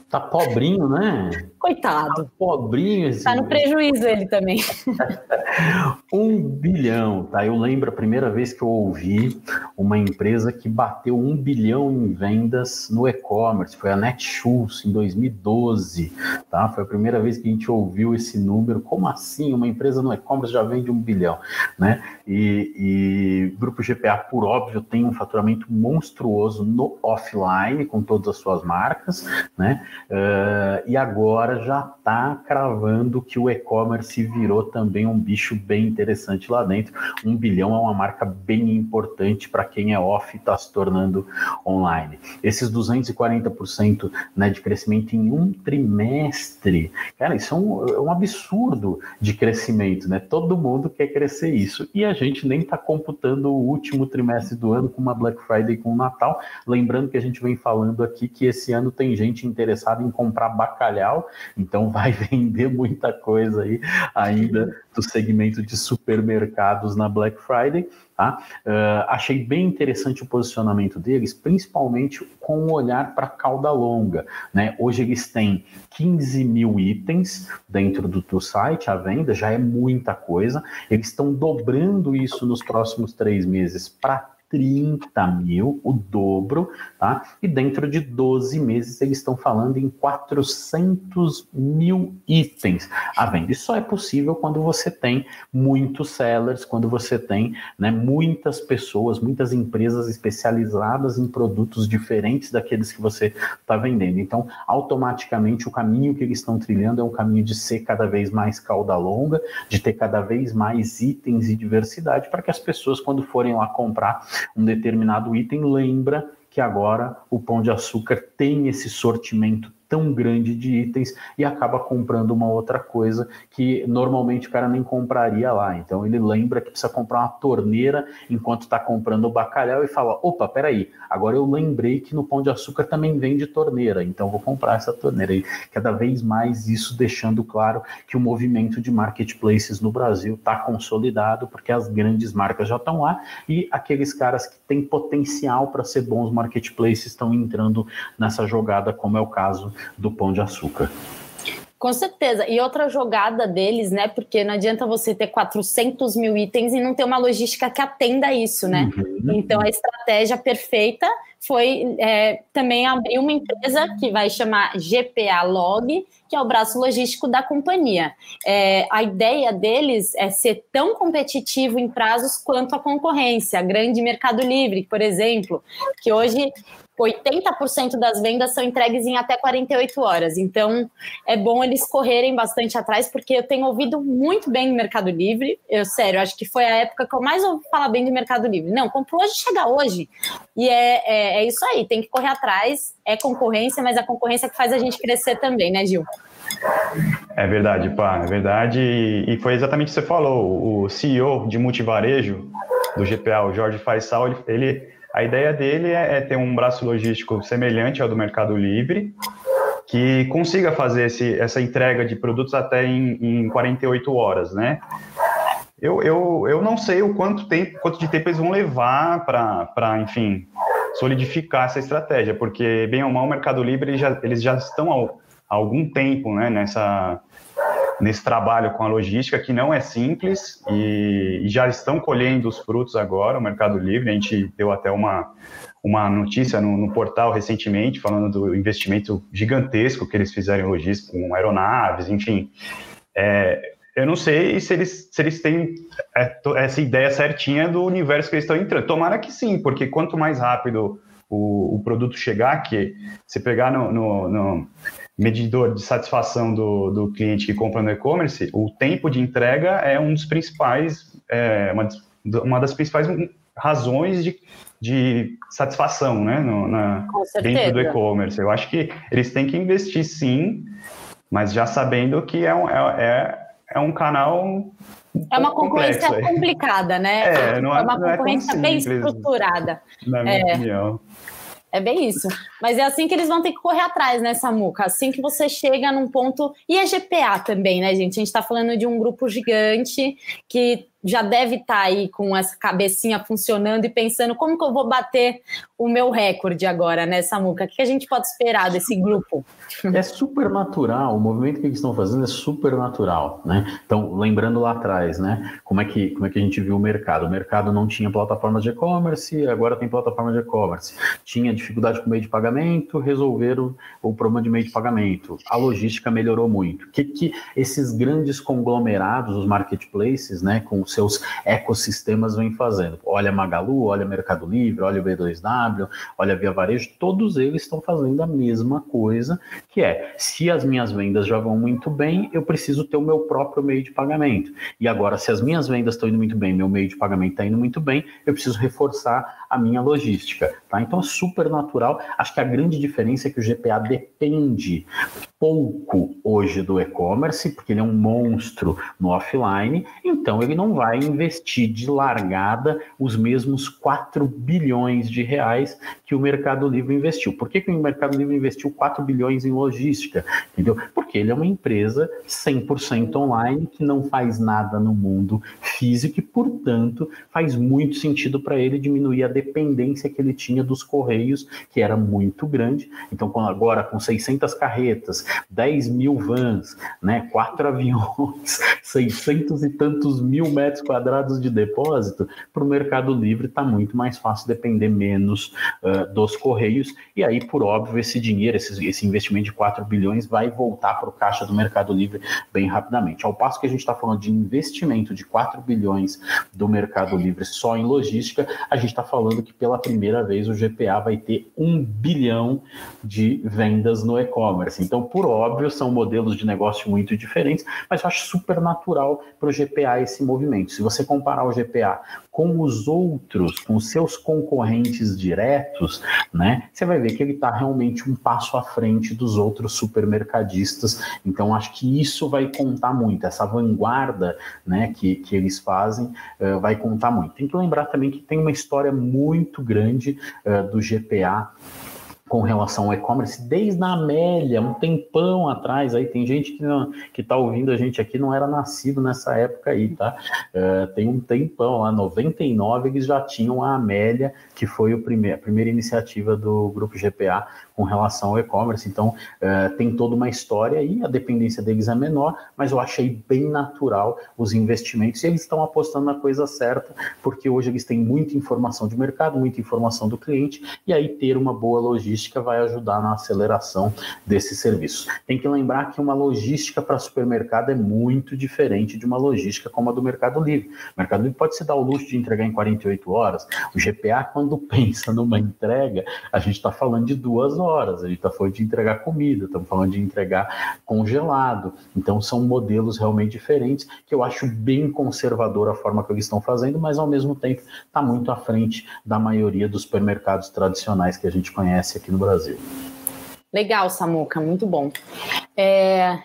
Tá pobrinho, né?
Coitado.
Tá pobrinho.
Esse... Tá no prejuízo ele também.
um bilhão, tá? Eu lembro a primeira vez que eu ouvi uma empresa que bateu um bilhão em vendas no e-commerce. Foi a Netshoes, em 2012, tá? Foi a primeira vez que a gente ouviu esse número. Como assim? Uma empresa no e-commerce já vende um bilhão, né? E, e Grupo GPA, por óbvio, tem um faturamento monstruoso no offline, com todas as suas marcas, né? Uh, e agora já está cravando que o e-commerce virou também um bicho bem interessante lá dentro. Um bilhão é uma marca bem importante para quem é off e está se tornando online. Esses 240% né, de crescimento em um trimestre, cara, isso é um, é um absurdo de crescimento, né? Todo mundo quer crescer isso e a gente nem está computando o último trimestre do ano com uma Black Friday com o Natal. Lembrando que a gente vem falando aqui que esse ano tem gente interessada em comprar bacalhau, então vai vender muita coisa aí ainda do segmento de supermercados na Black Friday. Tá? Uh, achei bem interessante o posicionamento deles, principalmente com um olhar para cauda longa. Né? Hoje eles têm 15 mil itens dentro do, do site à venda, já é muita coisa. Eles estão dobrando isso nos próximos três meses para 30 mil, o dobro, tá? E dentro de 12 meses eles estão falando em 400 mil itens à venda. Isso só é possível quando você tem muitos sellers, quando você tem né, muitas pessoas, muitas empresas especializadas em produtos diferentes daqueles que você está vendendo. Então, automaticamente o caminho que eles estão trilhando é um caminho de ser cada vez mais cauda longa, de ter cada vez mais itens e diversidade para que as pessoas, quando forem lá comprar, um determinado item, lembra que agora o Pão de Açúcar tem esse sortimento tão grande de itens e acaba comprando uma outra coisa que normalmente o cara nem compraria lá. Então ele lembra que precisa comprar uma torneira enquanto está comprando o bacalhau e fala: opa, peraí, agora eu lembrei que no Pão de Açúcar também vende torneira, então vou comprar essa torneira. E cada vez mais isso deixando claro que o movimento de marketplaces no Brasil está consolidado, porque as grandes marcas já estão lá e aqueles caras que têm potencial para ser bons marketplaces estão entrando nessa jogada, como é o caso do Pão de Açúcar.
Com certeza. E outra jogada deles, né? Porque não adianta você ter 400 mil itens e não ter uma logística que atenda isso, né? Uhum. Então a estratégia perfeita foi é, também abrir uma empresa que vai chamar GPA Log, que é o braço logístico da companhia. É, a ideia deles é ser tão competitivo em prazos quanto a concorrência. A grande Mercado Livre, por exemplo, que hoje 80% das vendas são entregues em até 48 horas. Então, é bom eles correrem bastante atrás, porque eu tenho ouvido muito bem do Mercado Livre. Eu, sério, acho que foi a época que eu mais ouvi falar bem do Mercado Livre. Não, compro hoje, chega hoje. E é, é, é isso aí, tem que correr atrás. É concorrência, mas a concorrência que faz a gente crescer também, né, Gil?
É verdade, pá, é verdade. E foi exatamente o que você falou. O CEO de multivarejo do GPA, o Jorge Faisal, ele, ele A ideia dele é, é ter um braço logístico semelhante ao do Mercado Livre, que consiga fazer esse, essa entrega de produtos até em, em 48 horas, né? Eu, eu, eu não sei o quanto tempo, quanto de tempo eles vão levar para, enfim, solidificar essa estratégia, porque bem ou mal o Mercado Livre já, eles já estão há algum tempo, né, nessa nesse trabalho com a logística que não é simples e, já estão colhendo os frutos agora o Mercado Livre. A gente deu até uma uma notícia no, no, portal recentemente falando do investimento gigantesco que eles fizeram em logística, com aeronaves, enfim. É, eu não sei se eles, se eles têm é, essa ideia certinha do universo que eles estão entrando. Tomara que sim, porque quanto mais rápido o, o produto chegar, que se pegar no, no, no medidor de satisfação do, do cliente que compra no e-commerce, o tempo de entrega é um dos principais, é, uma, uma das principais razões de, de satisfação né, no, na, dentro do e-commerce. Eu acho que eles têm que investir sim, mas já sabendo que é um, é, é, é um canal. Um
é uma concorrência complicada, né?
É, não é,
é uma
não é
concorrência bem estruturada.
Na minha é. opinião.
É bem isso. Mas é assim que eles vão ter que correr atrás, né, Samuca? Assim que você chega num ponto. E a GPA também, né, gente? A gente está falando de um grupo gigante que já deve estar tá aí com essa cabecinha funcionando e pensando como que eu vou bater o meu recorde agora, né, Samuca? O que a gente pode esperar desse grupo?
É super natural, o movimento que eles estão fazendo é super natural, né? Então, lembrando lá atrás, né, como é que, como é que a gente viu o mercado? O mercado não tinha plataforma de e-commerce, agora tem plataforma de e-commerce. Tinha dificuldade com meio de pagamento, resolveram o problema de meio de pagamento. A logística melhorou muito. O que, que esses grandes conglomerados, os marketplaces, né, com seus ecossistemas vêm fazendo. Olha Magalu, olha Mercado Livre, olha o B2W, olha Via Varejo, todos eles estão fazendo a mesma coisa, que é, se as minhas vendas já vão muito bem, eu preciso ter o meu próprio meio de pagamento. E agora, se as minhas vendas estão indo muito bem, meu meio de pagamento está indo muito bem, eu preciso reforçar a minha logística, tá? Então é super natural. Acho que a grande diferença é que o GPA depende pouco hoje do e-commerce, porque ele é um monstro no offline, então ele não vai investir de largada os mesmos 4 bilhões de reais que o Mercado Livre investiu. Por que, que o Mercado Livre investiu 4 bilhões em logística? Entendeu? Porque ele é uma empresa 100% online que não faz nada no mundo físico e, portanto, faz muito sentido para ele diminuir a dependência que ele tinha dos correios, que era muito grande. Então, agora com 600 carretas, 10 mil vans, né, quatro aviões, 600 e tantos mil metros quadrados de depósito, para o Mercado Livre está muito mais fácil depender menos uh, dos correios. E aí, por óbvio, esse dinheiro, esse, esse investimento de 4 bilhões vai voltar para o caixa do Mercado Livre bem rapidamente. Ao passo que a gente está falando de investimento de 4 bilhões do Mercado Livre só em logística, a gente está falando que pela primeira vez o GPA vai ter um bilhão de vendas no e-commerce. Então, por óbvio, são modelos de negócio muito diferentes, mas eu acho super natural para o GPA esse movimento. Se você comparar o GPA com os outros, com seus concorrentes diretos, né, você vai ver que ele está realmente um passo à frente dos outros supermercadistas. Então, acho que isso vai contar muito, essa vanguarda né, que, que eles fazem uh, vai contar muito. Tem que lembrar também que tem uma história muito grande uh, do GPA com relação ao e-commerce desde a Amélia, um tempão atrás. Aí tem gente que não, que está ouvindo a gente aqui não era nascido nessa época aí, tá? Uh, tem um tempão lá, 99 eles já tinham a Amélia, que foi o primeir, a primeira iniciativa do grupo GPA com relação ao e-commerce. Então, uh, tem toda uma história aí, a dependência deles é menor, mas eu achei bem natural os investimentos e eles estão apostando na coisa certa, porque hoje eles têm muita informação de mercado, muita informação do cliente, e aí ter uma boa logística vai ajudar na aceleração desse serviço. Tem que lembrar que uma logística para supermercado é muito diferente de uma logística como a do Mercado Livre. O Mercado Livre pode se dar o luxo de entregar em 48 horas. O GPA, quando pensa numa entrega, a gente está falando de duas horas, a gente está falando de entregar comida, estamos falando de entregar congelado. Então são modelos realmente diferentes que eu acho bem conservador a forma que eles estão fazendo, mas ao mesmo tempo está muito à frente da maioria dos supermercados tradicionais que a gente conhece aqui no Brasil.
Legal, Samuca, muito bom. É...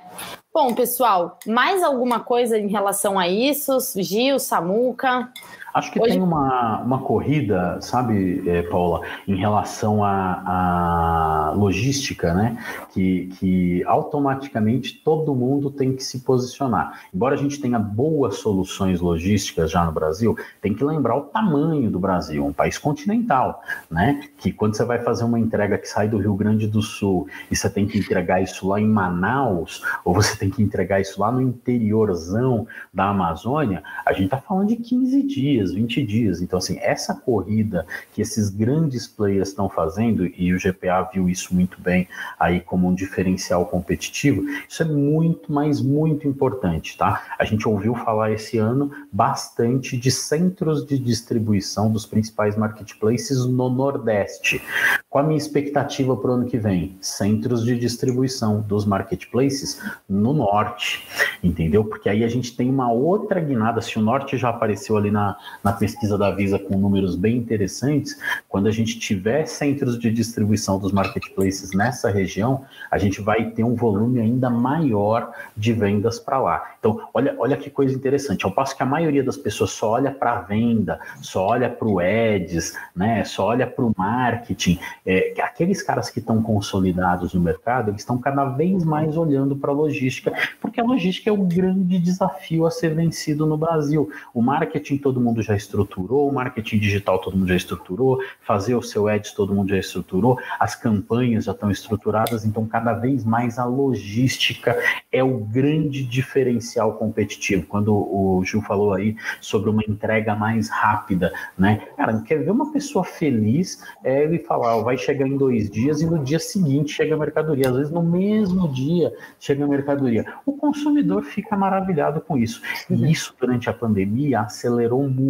Bom, pessoal, mais alguma coisa em relação a isso? Gil, Samuca?
Acho que Hoje... tem uma, uma corrida, sabe, é, Paula, em relação à, logística, né? Que, que automaticamente todo mundo tem que se posicionar. Embora a gente tenha boas soluções logísticas já no Brasil, tem que lembrar o tamanho do Brasil, um país continental, né? Que quando você vai fazer uma entrega que sai do Rio Grande do Sul e você tem que entregar isso lá em Manaus, ou você tem que entregar isso lá no interiorzão da Amazônia, a gente está falando de 15 dias dias, 20 dias. Então, assim, essa corrida que esses grandes players estão fazendo, e o GPA viu isso muito bem aí como um diferencial competitivo, isso é muito, mas muito importante, tá? A gente ouviu falar esse ano bastante de centros de distribuição dos principais marketplaces no Nordeste. Qual a minha expectativa para o ano que vem? Centros de distribuição dos marketplaces no Norte, entendeu? Porque aí a gente tem uma outra guinada. Se o Norte já apareceu ali na, na pesquisa da Visa com números bem interessantes, quando a gente tiver centros de distribuição dos marketplaces nessa região, a gente vai ter um volume ainda maior de vendas para lá. Então, olha, olha que coisa interessante. Ao passo que a maioria das pessoas só olha para a venda, só olha para o ads, né, só olha para o marketing, é, aqueles caras que estão consolidados no mercado, eles estão cada vez mais olhando para a logística, porque a logística é o grande desafio a ser vencido no Brasil. O marketing todo mundo já estruturou, o marketing digital todo mundo já estruturou, fazer o seu ads todo mundo já estruturou, as campanhas já estão estruturadas, então cada vez mais a logística é o grande diferencial competitivo. Quando o Gil falou aí sobre uma entrega mais rápida, né? Cara, quer ver uma pessoa feliz, é ele falar, ó, vai chegar em dois dias e no dia seguinte chega a mercadoria, às vezes no mesmo dia chega a mercadoria. O consumidor fica maravilhado com isso. E isso durante a pandemia acelerou muito,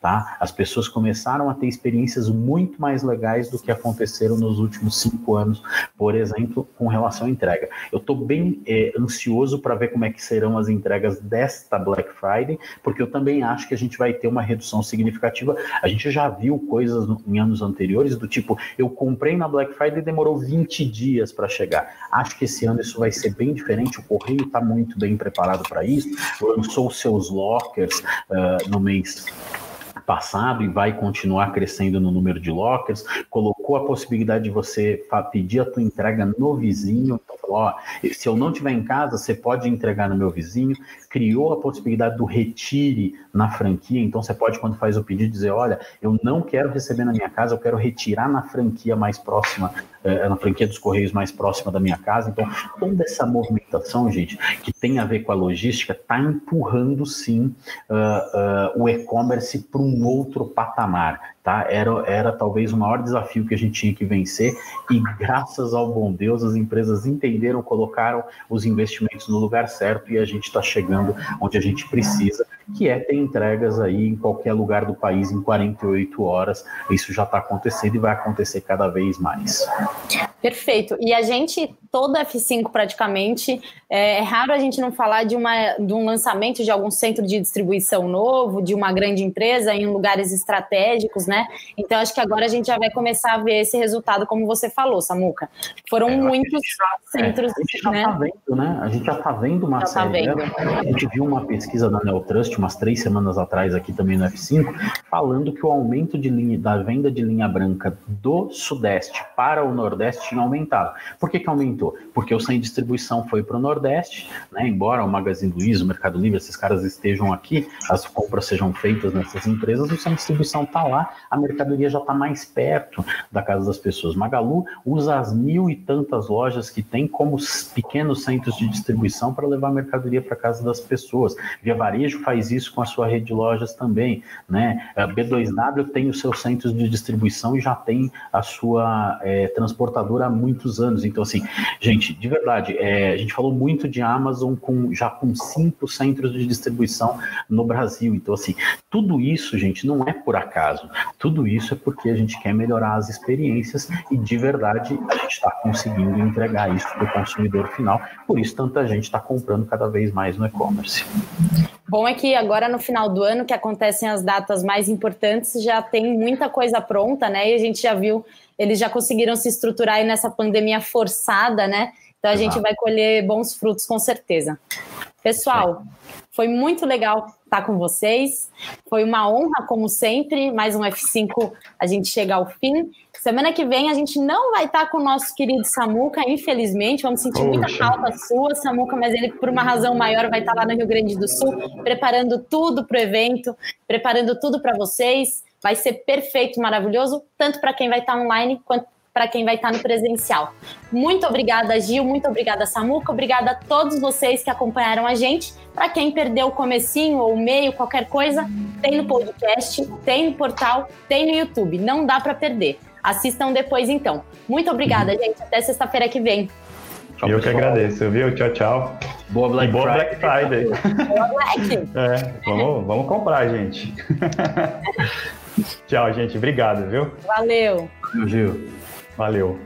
tá? As pessoas começaram a ter experiências muito mais legais do que aconteceram nos últimos cinco anos, por exemplo, com relação à entrega. Eu estou bem é, ansioso para ver como é que serão as entregas desta Black Friday, porque eu também acho que a gente vai ter uma redução significativa. A gente já viu coisas em anos anteriores do tipo, eu comprei na Black Friday e demorou 20 dias para chegar. Acho que esse ano isso vai ser bem diferente. O correio está muito bem preparado para isso, lançou seus lockers uh, no mês passado e vai continuar crescendo no número de lockers, colocou a possibilidade de você pedir a tua entrega no vizinho, então falou, ó, se eu não estiver em casa, você pode entregar no meu vizinho, criou a possibilidade do retire na franquia, então você pode, quando faz o pedido, dizer, olha, eu não quero receber na minha casa, eu quero retirar na franquia mais próxima, eh, na franquia dos Correios mais próxima da minha casa, então toda essa movimentação, gente, que tem a ver com a logística, está empurrando sim uh, uh, o e-commerce para um outro patamar tá? Era, era talvez o maior desafio que a gente tinha que vencer e graças ao bom Deus as empresas entenderam, colocaram os investimentos no lugar certo e a gente está chegando onde a gente precisa, que é ter entregas aí em qualquer lugar do país em 48 horas. Isso já está acontecendo e vai acontecer cada vez mais.
Perfeito. E a gente, todo F5 praticamente, é, é raro a gente não falar de, uma, de um lançamento de algum centro de distribuição novo, de uma grande empresa em lugares estratégicos, né? Então acho que agora a gente já vai começar a ver esse resultado, como você falou, Samuca. Foram é, muitos já, centros.
É, a gente já está né? vendo, né? A gente já está vendo uma já tá série. Tá vendo. A gente viu uma pesquisa da Neotrust umas três semanas atrás aqui também no F5, falando que o aumento de linha, da venda de linha branca do Sudeste para o Nordeste tinha aumentado. Por que, que aumentou? Porque o sem distribuição foi para o Nordeste, né? embora o Magazine Luiza, o Mercado Livre, esses caras estejam aqui, as compras sejam feitas nessas empresas, o sem distribuição está lá, a mercadoria já está mais perto da casa das pessoas. Magalu usa as mil e tantas lojas que tem como pequenos centros de distribuição para levar a mercadoria para casa das pessoas. Via Varejo faz isso com a sua rede de lojas também. Né? A B2W tem os seus centros de distribuição e já tem a sua é, transportadora há muitos anos. Então, assim, gente, de verdade, é, a gente falou muito de Amazon com já com cinco centros de distribuição no Brasil. Então, assim, tudo isso, gente, não é por acaso. Tudo isso é porque a gente quer melhorar as experiências e, de verdade, a gente está conseguindo entregar isso para o consumidor final. Por isso, tanta gente está comprando cada vez mais no e-commerce.
Bom é que agora no final do ano, que acontecem as datas mais importantes, já tem muita coisa pronta, né? E a gente já viu eles já conseguiram se estruturar aí nessa pandemia forçada, né? Então a Exato. gente vai colher bons frutos com certeza. Pessoal, foi muito legal estar com vocês. Foi uma honra, como sempre. Mais um F5, a gente chega ao fim. Semana que vem a gente não vai estar com o nosso querido Samuca, infelizmente. Vamos sentir muita falta sua, Samuca, mas ele, por uma razão maior, vai estar lá no Rio Grande do Sul, preparando tudo para o evento, preparando tudo para vocês. Vai ser perfeito, maravilhoso, tanto para quem vai estar online quanto para quem vai estar no presencial. Muito obrigada, Gil, muito obrigada, Samuca, obrigada a todos vocês que acompanharam a gente. Para quem perdeu o comecinho ou o meio, qualquer coisa, tem no podcast, tem no portal, tem no YouTube. Não dá para perder. Assistam depois, então. Muito obrigada, gente. Até sexta-feira que vem.
Tchau, eu pessoal. que agradeço, viu? Tchau, tchau.
Boa Black,
e boa
Friday.
Black Friday. Boa Black. É, vamos, vamos comprar, gente. tchau, gente. Obrigado, viu?
Valeu.
Valeu, Gil.
Valeu!